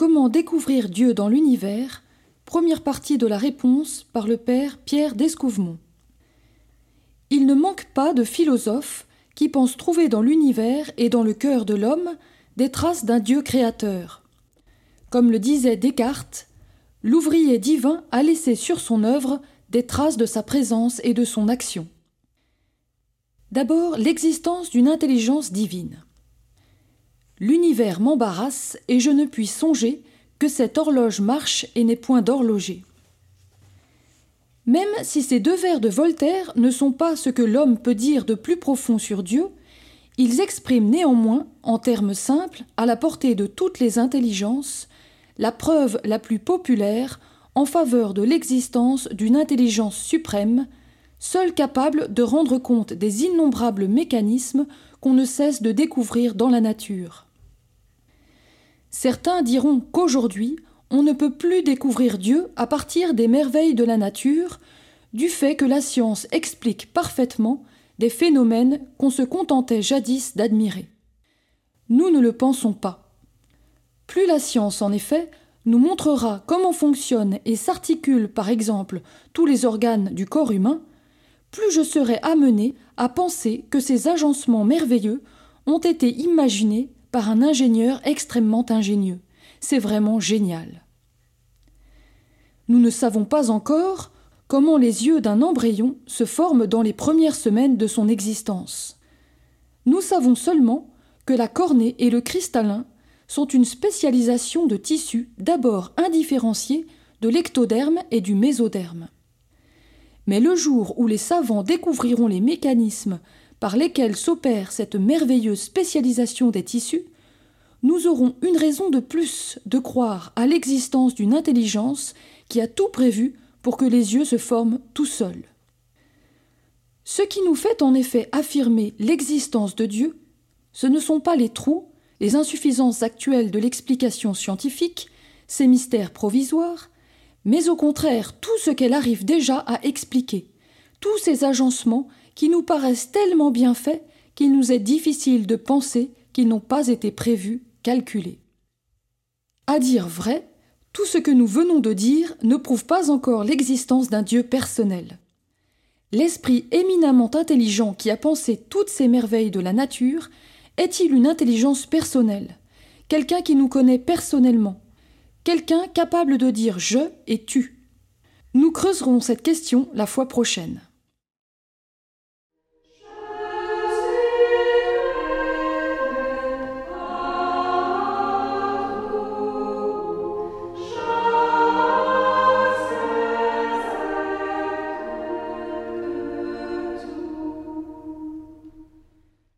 Comment découvrir Dieu dans l'univers? Première partie de la réponse par le père Pierre d'Escouvemont. Il ne manque pas de philosophes qui pensent trouver dans l'univers et dans le cœur de l'homme des traces d'un Dieu créateur. Comme le disait Descartes, l'ouvrier divin a laissé sur son œuvre des traces de sa présence et de son action. D'abord, l'existence d'une intelligence divine. L'univers m'embarrasse et je ne puis songer que cette horloge marche et n'est point d'horloger. Même si ces deux vers de Voltaire ne sont pas ce que l'homme peut dire de plus profond sur Dieu, ils expriment néanmoins, en termes simples, à la portée de toutes les intelligences, la preuve la plus populaire en faveur de l'existence d'une intelligence suprême, seule capable de rendre compte des innombrables mécanismes qu'on ne cesse de découvrir dans la nature. Certains diront qu'aujourd'hui, on ne peut plus découvrir Dieu à partir des merveilles de la nature, du fait que la science explique parfaitement des phénomènes qu'on se contentait jadis d'admirer. Nous ne le pensons pas. Plus la science, en effet, nous montrera comment fonctionnent et s'articulent par exemple tous les organes du corps humain, plus je serai amené à penser que ces agencements merveilleux ont été imaginés par un ingénieur extrêmement ingénieux. C'est vraiment génial. Nous ne savons pas encore comment les yeux d'un embryon se forment dans les premières semaines de son existence. Nous savons seulement que la cornée et le cristallin sont une spécialisation de tissus d'abord indifférenciés de l'ectoderme et du mésoderme. Mais le jour où les savants découvriront les mécanismes par lesquels s'opère cette merveilleuse spécialisation des tissus, nous aurons une raison de plus de croire à l'existence d'une intelligence qui a tout prévu pour que les yeux se forment tout seuls. Ce qui nous fait en effet affirmer l'existence de Dieu, ce ne sont pas les trous les insuffisances actuelles de l'explication scientifique, ses mystères provisoires, mais au contraire tout ce qu'elle arrive déjà à expliquer, tous ces agencements qui nous paraissent tellement bien faits qu'il nous est difficile de penser qu'ils n'ont pas été prévus, calculés. À dire vrai, tout ce que nous venons de dire ne prouve pas encore l'existence d'un Dieu personnel. L'esprit éminemment intelligent qui a pensé toutes ces merveilles de la nature est-il une intelligence personnelle? Quelqu'un qui nous connaît personnellement? Quelqu'un capable de dire je et tu? Nous creuserons cette question la fois prochaine.